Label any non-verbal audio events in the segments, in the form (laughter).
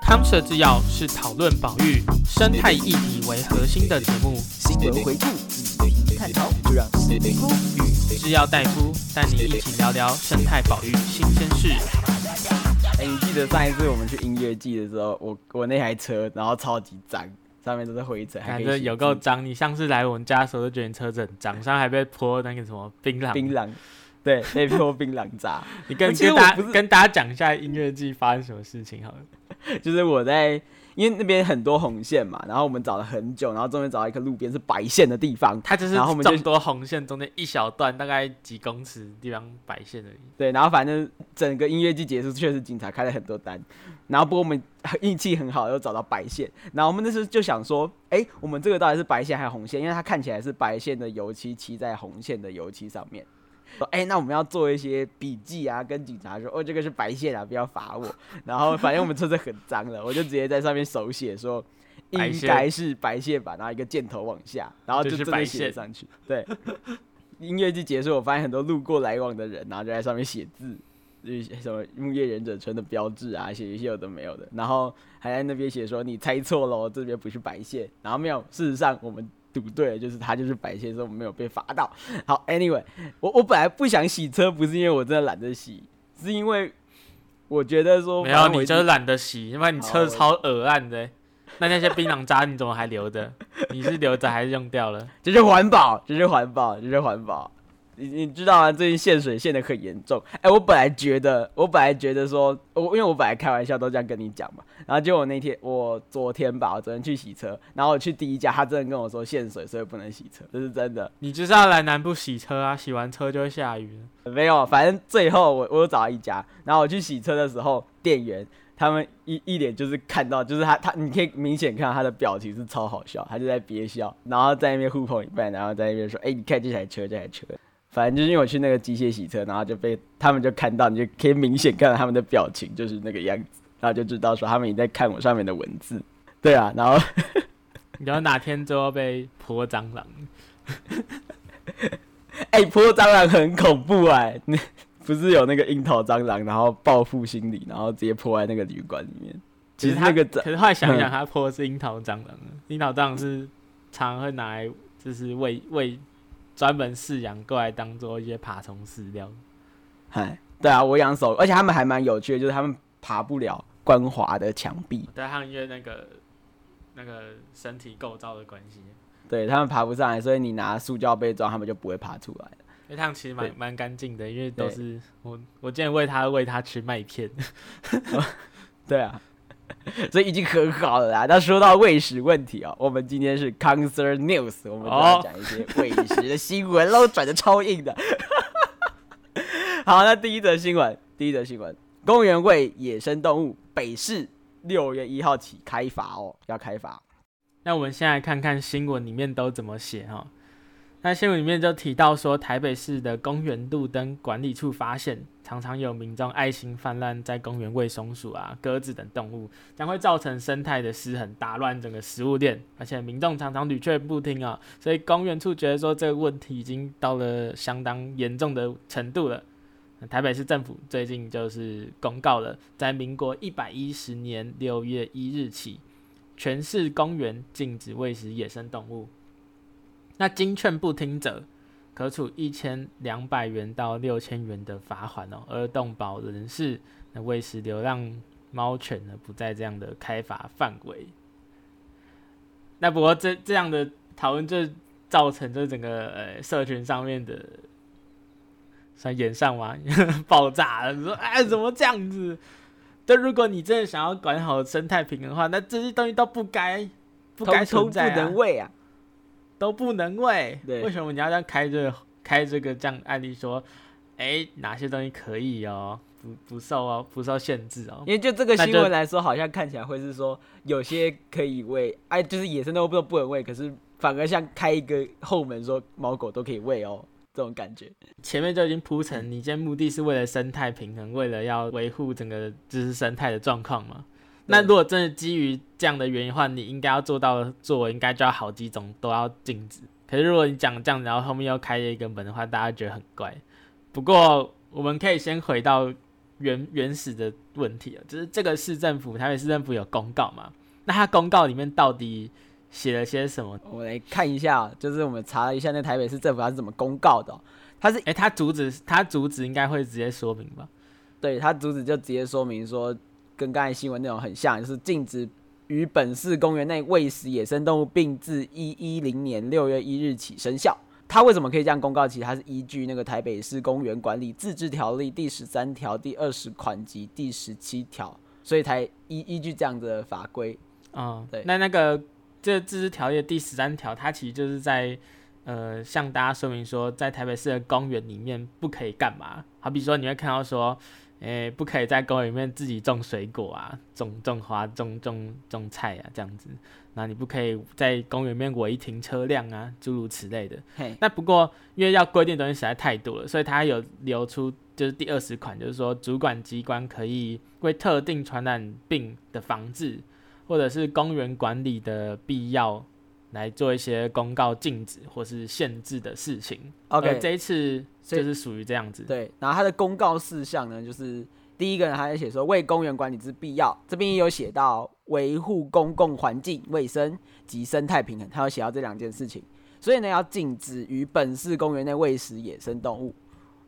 康 Sir 制药是讨论保育生态议题为核心的节目，新闻回顾、议题探讨，就让史蒂夫与制药大夫带你一起聊聊生态保育新鲜事。哎，你记得上一次我们去音乐季的时候，我我那台车然后超级脏。上面都是灰尘，感觉有够脏。你上次来我们家的时候，就觉得你车子很脏，上面还被泼那个什么槟榔。槟榔，对，被泼槟榔渣。(laughs) 你跟跟大家跟大家讲一下音乐季发生什么事情好了。(laughs) 就是我在。因为那边很多红线嘛，然后我们找了很久，然后终于找到一个路边是白线的地方。它就是然后我们众多红线中间一小段，大概几公尺地方白线而已。对，然后反正整个音乐季结束，确实警察开了很多单。然后不过我们运气很好，又找到白线。然后我们那时候就想说，哎，我们这个到底是白线还是红线？因为它看起来是白线的油漆漆在红线的油漆上面。说，哎，那我们要做一些笔记啊，跟警察说，哦，这个是白线啊，不要罚我。然后反正我们车子很脏了，我就直接在上面手写说，应该是白线吧，然后一个箭头往下，然后就真的写上去。对，音乐季结束，我发现很多路过来往的人，然后就在上面写字，就是什么木叶忍者村的标志啊，写一些有的没有的，然后还在那边写说你猜错了，这边不是白线，然后没有，事实上我们。赌对了，就是他就是白线，所以我们没有被罚到。好，Anyway，我我本来不想洗车，不是因为我真的懒得洗，是因为我觉得说没有，你就是懒得洗，因为你车超恶烂的。那那些槟榔渣你怎么还留着？你是留着还是用掉了？(laughs) 这是环保，这是环保，这是环保。你你知道吗？最近限水限的很严重。哎、欸，我本来觉得，我本来觉得说，我因为我本来开玩笑都这样跟你讲嘛。然后结果我那天，我昨天吧，我昨天去洗车，然后我去第一家，他真的跟我说限水，所以不能洗车，这是真的。你就是要来南部洗车啊？洗完车就会下雨。没有，反正最后我我又找到一家，然后我去洗车的时候，店员他们一一脸就是看到，就是他他你可以明显看到他的表情是超好笑，他就在憋笑，然后在那边互捧一半，然后在那边说，哎、欸，你看这台车，这台车。反正就是因为我去那个机械洗车，然后就被他们就看到，你就可以明显看到他们的表情，就是那个样子，然后就知道说他们也在看我上面的文字。(laughs) 对啊，然后 (laughs) 你知道哪天就要被泼蟑螂？(laughs) 哎、欸，泼蟑螂很恐怖哎！那不是有那个樱桃蟑螂，然后报复心理，然后直接泼在那个旅馆里面。其实那个，可是后来想想，他泼的是樱桃蟑螂，樱桃蟑螂是常常会拿来就是喂喂。专门饲养过来当做一些爬虫饲料，嗨，对啊，我养手，而且他们还蛮有趣的，就是他们爬不了光滑的墙壁，对，他们因为那个那个身体构造的关系，对他们爬不上来，所以你拿塑胶杯装，他们就不会爬出来。因为他们其实蛮蛮干净的，因为都是我我今天喂他喂他吃麦片，(laughs) 对啊。(laughs) 所以已经很好了啦。那说到喂食问题啊、喔，我们今天是 Concern News，我们就要讲一些喂食的新闻喽，转的超硬的。(laughs) 好，那第一则新闻，第一则新闻，公园喂野生动物，北市六月一号起开罚哦、喔，要开罚。那我们先来看看新闻里面都怎么写哈。那新闻里面就提到说，台北市的公园路灯管理处发现，常常有民众爱心泛滥在公园喂松鼠啊、鸽子等动物，将会造成生态的失衡，打乱整个食物链。而且民众常常屡劝不听啊，所以公园处觉得说这个问题已经到了相当严重的程度了。台北市政府最近就是公告了，在民国一百一十年六月一日起，全市公园禁止喂食野生动物。那经劝不听者，可处一千两百元到六千元的罚款哦。而动保人士那喂食流浪猫犬呢，不在这样的开罚范围。那不过这这样的讨论就造成这整个呃社群上面的算演上吗？(laughs) 爆炸了，说哎怎么这样子？但如果你真的想要管好生态平衡的话，那这些东西都不该不该存在啊，不能喂啊。都不能喂，对为什么你要这样开这个开这个这样案例说，哎、欸，哪些东西可以哦，不不受哦，不受限制哦？因为就这个新闻来说，好像看起来会是说有些可以喂，哎，就是野生动物不不能喂，可是反而像开一个后门说猫狗都可以喂哦，这种感觉。前面就已经铺陈，你今天目的是为了生态平衡，为了要维护整个知识生态的状况嘛。那如果真的基于这样的原因的话，你应该要做到的作为，应该就要好几种都要禁止，可是如果你讲这样，然后后面又开了一个门的话，大家觉得很怪。不过我们可以先回到原 (laughs) 原始的问题了，就是这个市政府，台北市政府有公告嘛？那它公告里面到底写了些什么？我们来看一下，就是我们查了一下，那台北市政府它是怎么公告的？它是诶，它主旨，它主旨应该会直接说明吧？对，它主旨就直接说明说，跟刚才新闻内容很像，就是禁止于本市公园内喂食野生动物，并自一一零年六月一日起生效。它为什么可以这样公告？其实它是依据那个台北市公园管理自治条例第十三条、第二十款及第十七条，所以才依依据这样子的法规。嗯，对。那那个这自治条例第十三条，它其实就是在呃向大家说明说，在台北市的公园里面不可以干嘛。好比说，你会看到说。诶、欸，不可以在公园里面自己种水果啊，种种花，种种种菜啊，这样子。那你不可以在公园里面违停车辆啊，诸如此类的。嘿，那不过因为要规定的东西实在太多了，所以他有留出就是第二十款，就是说主管机关可以为特定传染病的防治，或者是公园管理的必要。来做一些公告禁止或是限制的事情。OK，这一次就是属于这样子。对，然后它的公告事项呢，就是第一个呢，他在写说为公园管理之必要，这边也有写到维护公共环境卫生及生态平衡，他有写到这两件事情。所以呢，要禁止于本市公园内喂食野生动物。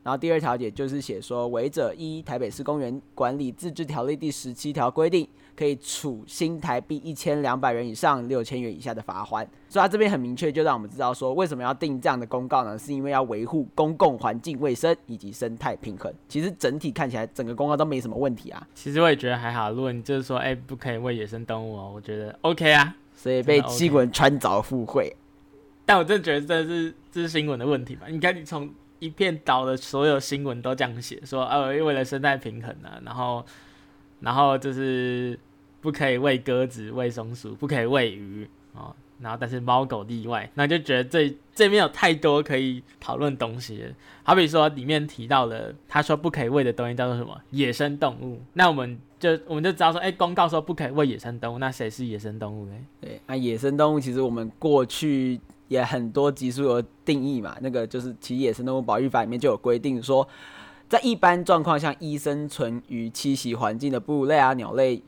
然后第二条也就是写说，违者依台北市公园管理自治条例第十七条规定，可以处新台币一千两百元以上六千元以下的罚锾。所以他这边很明确，就让我们知道说，为什么要定这样的公告呢？是因为要维护公共环境卫生以及生态平衡。其实整体看起来，整个公告都没什么问题啊。其实我也觉得还好。如果你就是说，哎，不可以喂野生动物哦，我觉得 OK 啊。所以被新闻穿凿附会。但我真的觉得这是这是新闻的问题吧？你看，你从。一片岛的所有新闻都这样写，说呃，为了生态平衡啊，然后，然后就是不可以喂鸽子、喂松鼠，不可以喂鱼哦，然后但是猫狗例外，那就觉得这这边有太多可以讨论东西了。好比说里面提到了，他说不可以喂的东西叫做什么？野生动物。那我们就我们就知道说，哎，公告说不可以喂野生动物，那谁是野生动物呢？对，那野生动物其实我们过去。也很多集数有定义嘛，那个就是《其野生动物保育法》里面就有规定说，在一般状况下，依生存于栖息环境的哺乳类啊、鸟类、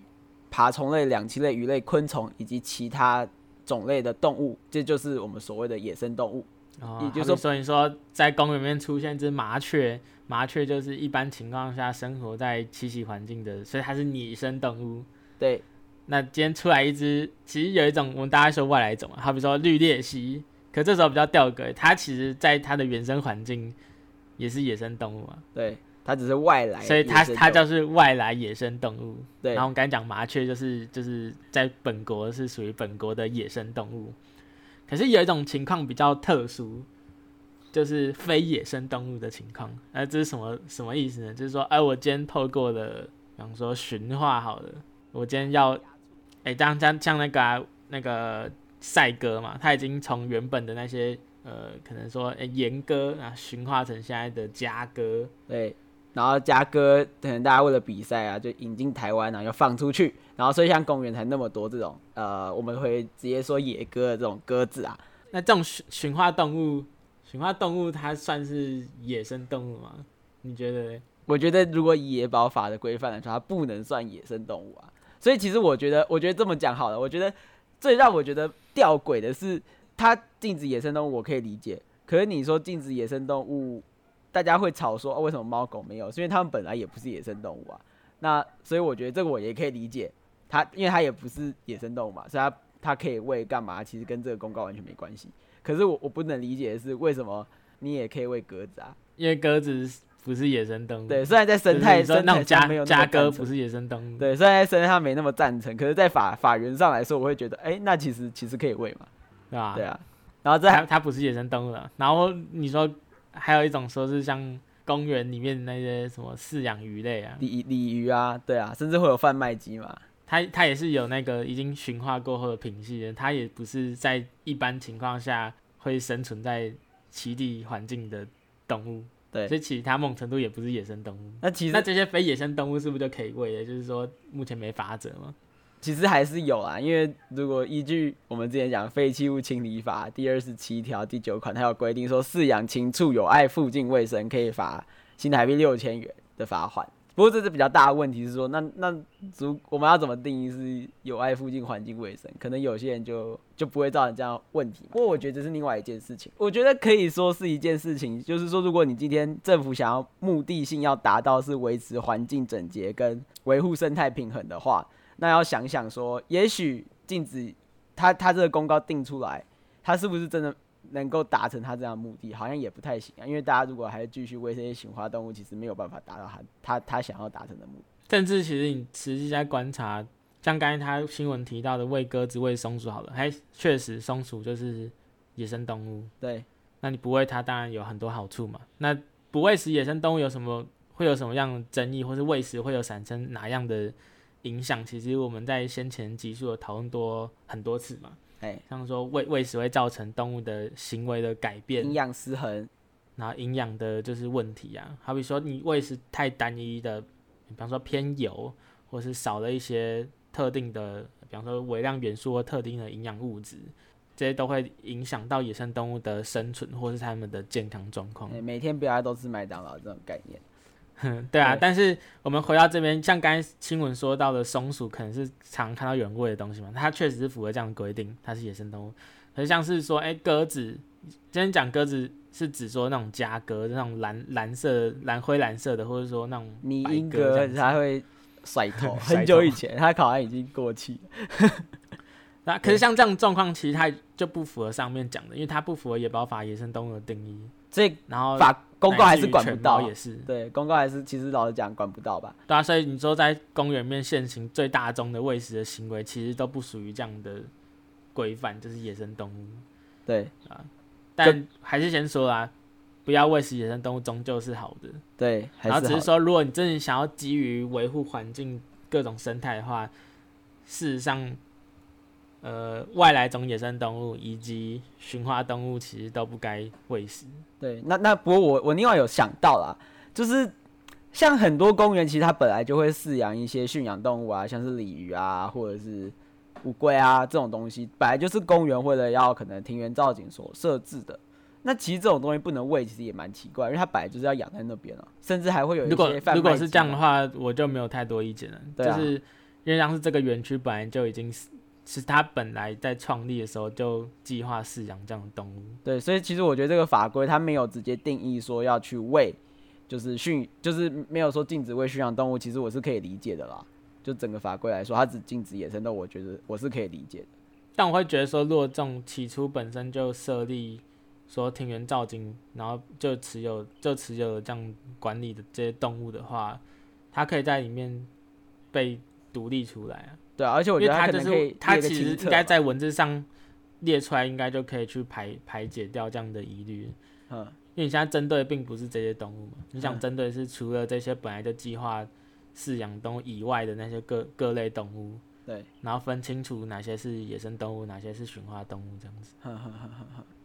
爬虫类、两栖类、鱼类、昆虫以及其他种类的动物，这就是我们所谓的野生动物。哦，也就是说，你说在公园里面出现一只麻雀，麻雀就是一般情况下生活在栖息环境的，所以它是野生动物。对，那今天出来一只，其实有一种我们大家说外来种啊，好比说绿鬣蜥。可这时候比较吊诡，它其实在它的原生环境也是野生动物啊。对，它只是外来，所以它它就是外来野生动物。对，然后我们刚才讲麻雀就是就是在本国是属于本国的野生动物。可是有一种情况比较特殊，就是非野生动物的情况。那这是什么什么意思呢？就是说，哎，我今天透过了，比方说驯化好了，我今天要，哎，当像像那个、啊、那个。赛鸽嘛，它已经从原本的那些呃，可能说诶岩鸽啊，驯化成现在的家鸽。对，然后家鸽可能大家为了比赛啊，就引进台湾，然后又放出去，然后所以像公园才那么多这种呃，我们会直接说野鸽的这种鸽子啊。那这种驯驯化动物，驯化动物它算是野生动物吗？你觉得？我觉得如果以野保法的规范来说，它不能算野生动物啊。所以其实我觉得，我觉得这么讲好了，我觉得。最让我觉得吊诡的是，它禁止野生动物，我可以理解。可是你说禁止野生动物，大家会吵说，哦，为什么猫狗没有？是因为它们本来也不是野生动物啊。那所以我觉得这个我也可以理解，它因为它也不是野生动物嘛，所以它它可以喂干嘛？其实跟这个公告完全没关系。可是我我不能理解的是，为什么你也可以喂鸽子啊？因为鸽子。不是野生动物，对，虽然在生态生态上没有家鸽不是野生动物，对，虽然在生态上没那么赞成，可是，在法法源上来说，我会觉得，哎、欸，那其实其实可以喂嘛，对吧？对啊，然后这还它不是野生动物了，然后你说还有一种说是像公园里面那些什么饲养鱼类啊，鲤鲤鱼啊，对啊，甚至会有贩卖机嘛，它它也是有那个已经驯化过后的品系的，它也不是在一般情况下会生存在栖地环境的动物。对，所以其实它某种程度也不是野生动物。那其实那这些非野生动物是不是就可以喂？就是说目前没法则吗？其实还是有啊，因为如果依据我们之前讲《废弃物清理法》第二十七条第九款，它有规定说，饲养禽畜有碍附近卫生，可以罚新台币六千元的罚款。不过这是比较大的问题，是说那那如我们要怎么定义是有碍附近环境卫生？可能有些人就就不会造成这样问题。不过我觉得这是另外一件事情。我觉得可以说是一件事情，就是说如果你今天政府想要目的性要达到是维持环境整洁跟维护生态平衡的话，那要想想说，也许禁止他他这个公告定出来，他是不是真的？能够达成他这样的目的，好像也不太行啊。因为大家如果还继续喂这些驯化动物，其实没有办法达到他他他想要达成的目的。甚至其实你实际在观察，像刚才他新闻提到的喂鸽子、喂松鼠，好了，还确实松鼠就是野生动物。对，那你不喂它，当然有很多好处嘛。那不喂食野生动物有什么会有什么样的争议，或是喂食会有产生哪样的影响？其实我们在先前集数有讨论多很多次嘛。像说喂喂食会造成动物的行为的改变，营养失衡，然后营养的就是问题啊。好比说你喂食太单一的，比方说偏油，或是少了一些特定的，比方说微量元素或特定的营养物质，这些都会影响到野生动物的生存或是它们的健康状况。每天不要都吃麦当劳这种概念。(laughs) 对啊，对，但是我们回到这边，像刚才新闻说到的松鼠，可能是常看到有人喂的东西嘛，它确实是符合这样的规定，它是野生动物。可是像是说，哎，鸽子，今天讲鸽子是指说那种家鸽，那种蓝蓝色、蓝灰蓝色的，或者说那种迷因鸽，它会甩头。(laughs) 很久以前，它好像已经过期了。(laughs) 那可是像这样状况，其实它就不符合上面讲的，因为它不符合野保法野生动物的定义。所以，然后法公告还是管不到，也是对公告还是其实老实讲管不到吧？对啊，所以你说在公园面现行最大宗的喂食的行为，其实都不属于这样的规范，就是野生动物。对啊，但还是先说啦，不要喂食野生动物，终究是好的。对，然后只是说，如果你真的想要基于维护环境各种生态的话，事实上。呃，外来种野生动物以及驯化动物其实都不该喂食。对，那那不过我我另外有想到啦，就是像很多公园其实它本来就会饲养一些驯养动物啊，像是鲤鱼啊，或者是乌龟啊这种东西，本来就是公园为了要可能庭园造景所设置的。那其实这种东西不能喂，其实也蛮奇怪，因为它本来就是要养在那边啊，甚至还会有一些。如果如果是这样的话，我就没有太多意见了。对啊，就是因为像是这个园区本来就已经是。是他本来在创立的时候就计划饲养这样的动物。对，所以其实我觉得这个法规它没有直接定义说要去喂，就是驯，就是没有说禁止喂驯养动物。其实我是可以理解的啦。就整个法规来说，它只禁止野生动物，我觉得我是可以理解的。但我会觉得说，如果这种起初本身就设立说庭园造景，然后就持有就持有这样管理的这些动物的话，它可以在里面被独立出来啊。对，而且我觉得它就是它其实应该在文字上列出来，应该就可以去排排解掉这样的疑虑。嗯，因为你现在针对的并不是这些动物嘛，你想针对是除了这些本来就计划饲养动物以外的那些各各类动物。对，然后分清楚哪些是野生动物，哪些是驯化动物这样子。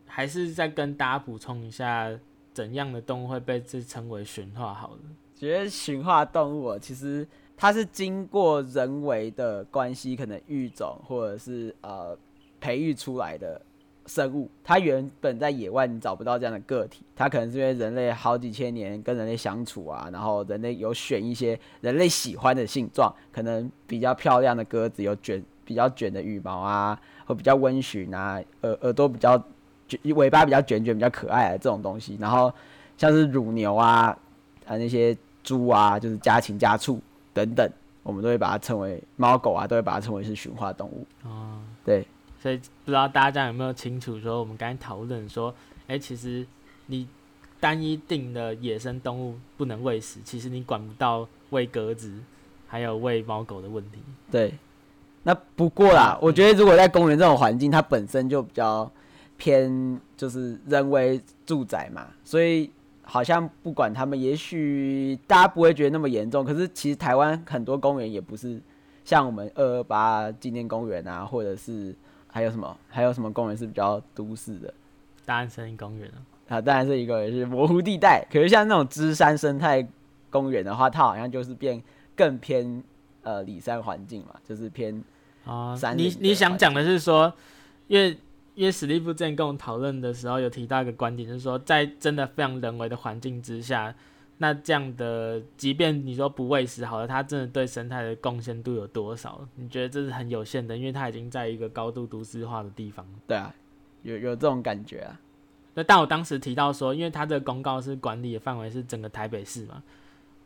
还是再跟大家补充一下，怎样的动物会被这称为驯化？好了，觉得驯化动物其实。它是经过人为的关系，可能育种或者是呃培育出来的生物。它原本在野外你找不到这样的个体，它可能是因为人类好几千年跟人类相处啊，然后人类有选一些人类喜欢的性状，可能比较漂亮的鸽子有卷比较卷的羽毛啊，或比较温驯啊，耳耳朵比较卷，尾巴比较卷卷比较可爱的这种东西。然后像是乳牛啊，啊那些猪啊，就是家禽家畜。等等，我们都会把它称为猫狗啊，都会把它称为是驯化动物。哦，对，所以不知道大家有没有清楚说，我们刚才讨论说，哎、欸，其实你单一定的野生动物不能喂食，其实你管不到喂鸽子，还有喂猫狗的问题。对，那不过啦，嗯、我觉得如果在公园这种环境，它本身就比较偏就是人为住宅嘛，所以。好像不管他们，也许大家不会觉得那么严重。可是其实台湾很多公园也不是像我们二二八纪念公园啊，或者是还有什么还有什么公园是比较都市的，大安森林公园啊，啊，当然是一个也是模糊地带。可是像那种芝山生态公园的话，它好像就是变更偏呃里山环境嘛，就是偏啊，你你想讲的是说，因为因为史蒂夫之前跟我讨论的时候有提到一个观点，就是说在真的非常人为的环境之下，那这样的即便你说不喂食好了，它真的对生态的贡献度有多少？你觉得这是很有限的，因为它已经在一个高度都市化的地方。对啊，有有这种感觉啊。那但我当时提到说，因为它这个公告是管理的范围是整个台北市嘛。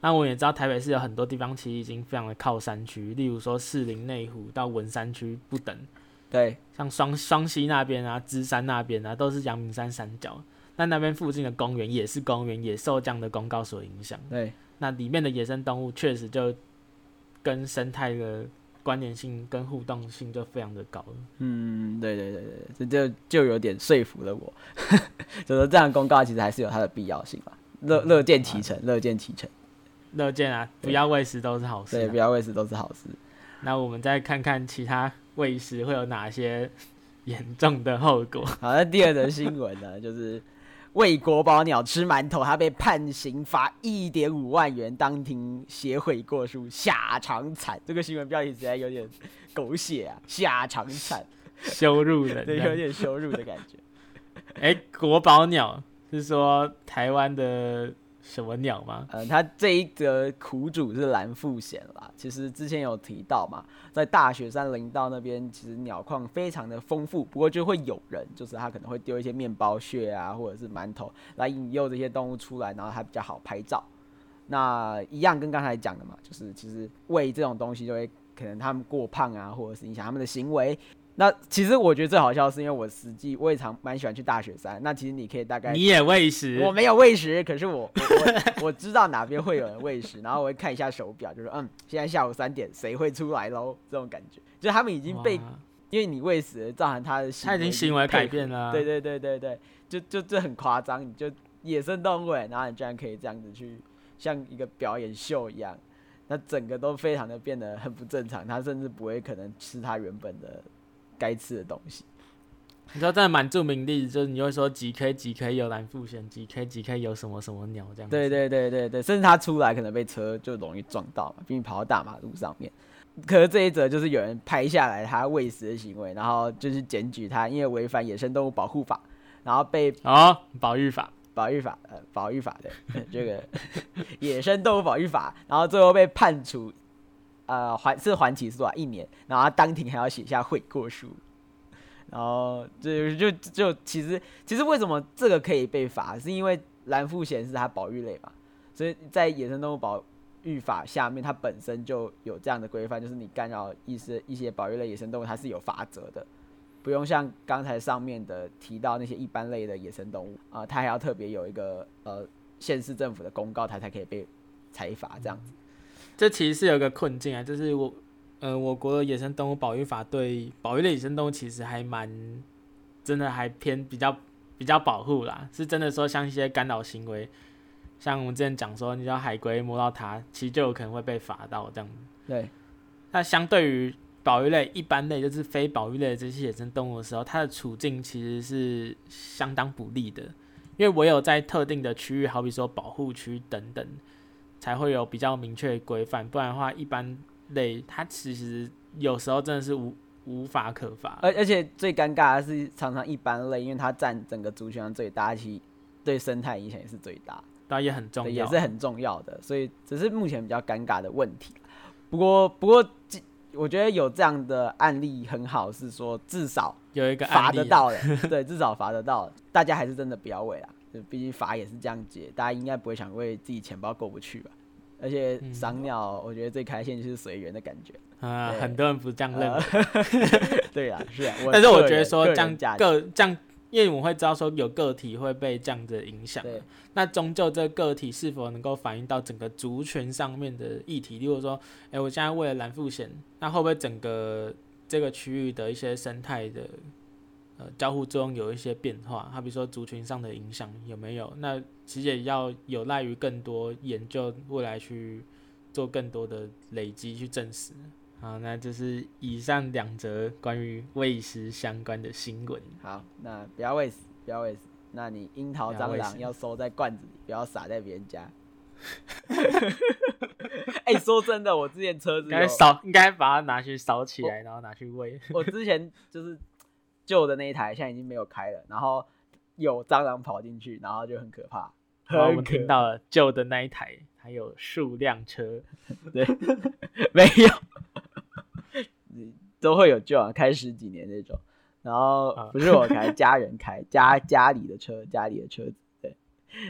那我也知道台北市有很多地方其实已经非常的靠山区，例如说士林内湖到文山区不等，对，像双双溪那边啊、芝山那边啊，都是阳明山山脚，那那边附近的公园也是公园，也受这样的公告所影响。对，那里面的野生动物确实就跟生态的关联性跟互动性就非常的高。嗯，对对对对，这就就有点说服了我，(laughs) 就说这样的公告其实还是有它的必要性吧，乐乐见其成，乐见其成。乐见啊，不要喂食都是好事，啊。对，不要喂食都是好事。那我们再看看其他喂食会有哪些严重的后果。好，那第二则新闻呢，(laughs) 就是喂国宝鸟吃馒头，他被判刑罚一点五万元，当庭写悔过书，下场惨。这个新闻标题实在有点狗血啊，下场惨，羞辱人，(laughs) 对，有点羞辱的感觉。哎、欸，国宝鸟是说台湾的。什么鸟吗？嗯，他这一则苦主是蓝腹鷴啦。其实之前有提到嘛，在大雪山林道那边，其实鸟况非常的丰富。不过就会有人，就是他可能会丢一些面包屑啊，或者是馒头来引诱这些动物出来，然后还比较好拍照。那一样跟刚才讲的嘛，就是其实喂这种东西就会可能他们过胖啊，或者是影响他们的行为。那其实我觉得最好笑是，因为我实际我也常蛮喜欢去大雪山。那其实你可以大概你也喂食，我没有喂食，可是我我 (laughs) 我知道哪边会有人喂食，然后我会看一下手表，就是嗯，现在下午三点，谁会出来喽？这种感觉，就是他们已经被因为你喂食造成他的行为，他已经行为改变了。对对对对对，就就这很夸张，你就野生动物，然后你居然可以这样子去像一个表演秀一样，那整个都非常的变得很不正常，他甚至不会可能吃他原本的。该吃的东西，你知道，真的蛮著名的例子，就是你会说几 K 几 K 有蓝腹鷴，几 K 几 K 有什么什么鸟这样。对对对对对，甚至他出来可能被车就容易撞到嘛，毕竟跑到大马路上面。可是这一则就是有人拍下来他喂食的行为，然后就是检举他，因为违反野生动物保护法，然后被哦，保育法，保育法，呃，保育法的 (laughs) 这个 (laughs) 野生动物保育法，然后最后被判处。呃，缓是缓起诉啊，一年，然后他当庭还要写下悔过书，然后就就就其实其实为什么这个可以被罚，是因为蓝腹鷴是它保育类嘛，所以在野生动物保育法下面，它本身就有这样的规范，就是你干扰一些一些保育类野生动物，它是有罚则的，不用像刚才上面的提到那些一般类的野生动物啊、它还要特别有一个呃县市政府的公告，它才可以被采罚这样子。这其实是有一个困境啊，就是我，呃，我国的野生动物保育法对保育类野生动物其实还蛮，真的还偏比较比较保护啦，是真的说像一些干扰行为，像我们之前讲说，你叫海龟摸到它，其实就有可能会被罚到这样。对。那相对于保育类一般类，就是非保育类的这些野生动物的时候，它的处境其实是相当不利的，因为唯有在特定的区域，好比说保护区等等。才会有比较明确的规范，不然的话，一般类它其实有时候真的是无无法可罚。而而且最尴尬的是，常常一般类，因为它占整个族群上最大，其对生态影响也是最大，当然也很重要，也是很重要的。所以只是目前比较尴尬的问题。不过不过，我觉得有这样的案例很好，是说至少有一个罚得到了，(laughs) 对，至少罚得到。大家还是真的不要喂啊。毕竟法也是这样解，大家应该不会想为自己钱包过不去吧？而且赏鸟，我觉得最开心就是随缘的感觉啊。很多人不是这样认为，呃、(laughs) 对啊，是啊。但是我觉得说这样个这样，因为我们会知道说有个体会被这样子影响，那终究这个个体是否能够反映到整个族群上面的议题？例如说，哎、欸，我现在为了蓝腹鷴，那会不会整个这个区域的一些生态的？呃，交互作用有一些变化，好比如说族群上的影响有没有？那其实也要有赖于更多研究，未来去做更多的累积去证实。好，那就是以上两则关于喂食相关的新闻。好，那不要喂食，不要喂食。那你樱桃蟑螂要收在罐子里，不要撒在别人家。(laughs) 哎、欸，说真的，我之前车子应该烧，应该把它拿去烧起来，然后拿去喂。我之前就是旧的那一台，现在已经没有开了，然后有蟑螂跑进去，然后就很可怕。然后我们听到了旧的那一台，还有数辆车，(laughs) 对，没有，都会有旧啊，开十几年那种。然后不是我开，家人开，家家里的车，家里的车子，对。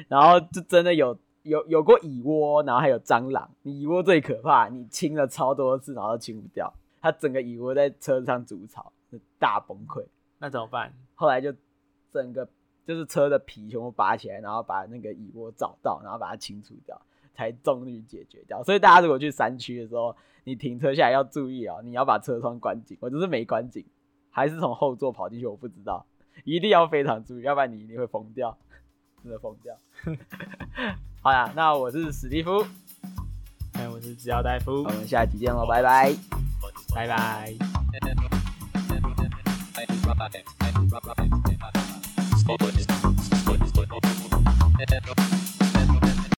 然后就真的有有有过蚁窝，然后还有蟑螂。蚁窝最可怕，你清了超多次，然后都清不掉，它整个蚁窝在车子上筑巢，大崩溃。那怎么办？后来就整个就是车的皮全部拔起来，然后把那个蚁窝找到，然后把它清除掉，才终于解决掉。所以大家如果去山区的时候，你停车下来要注意哦，你要把车窗关紧。我就是没关紧。还是从后座跑进去，我不知道，一定要非常注意，要不然你一定会疯掉，真的疯掉。(laughs) 好啦，那我是史蒂夫，哎，我是植药大夫，我们下期见喽，拜拜，拜拜。Stop.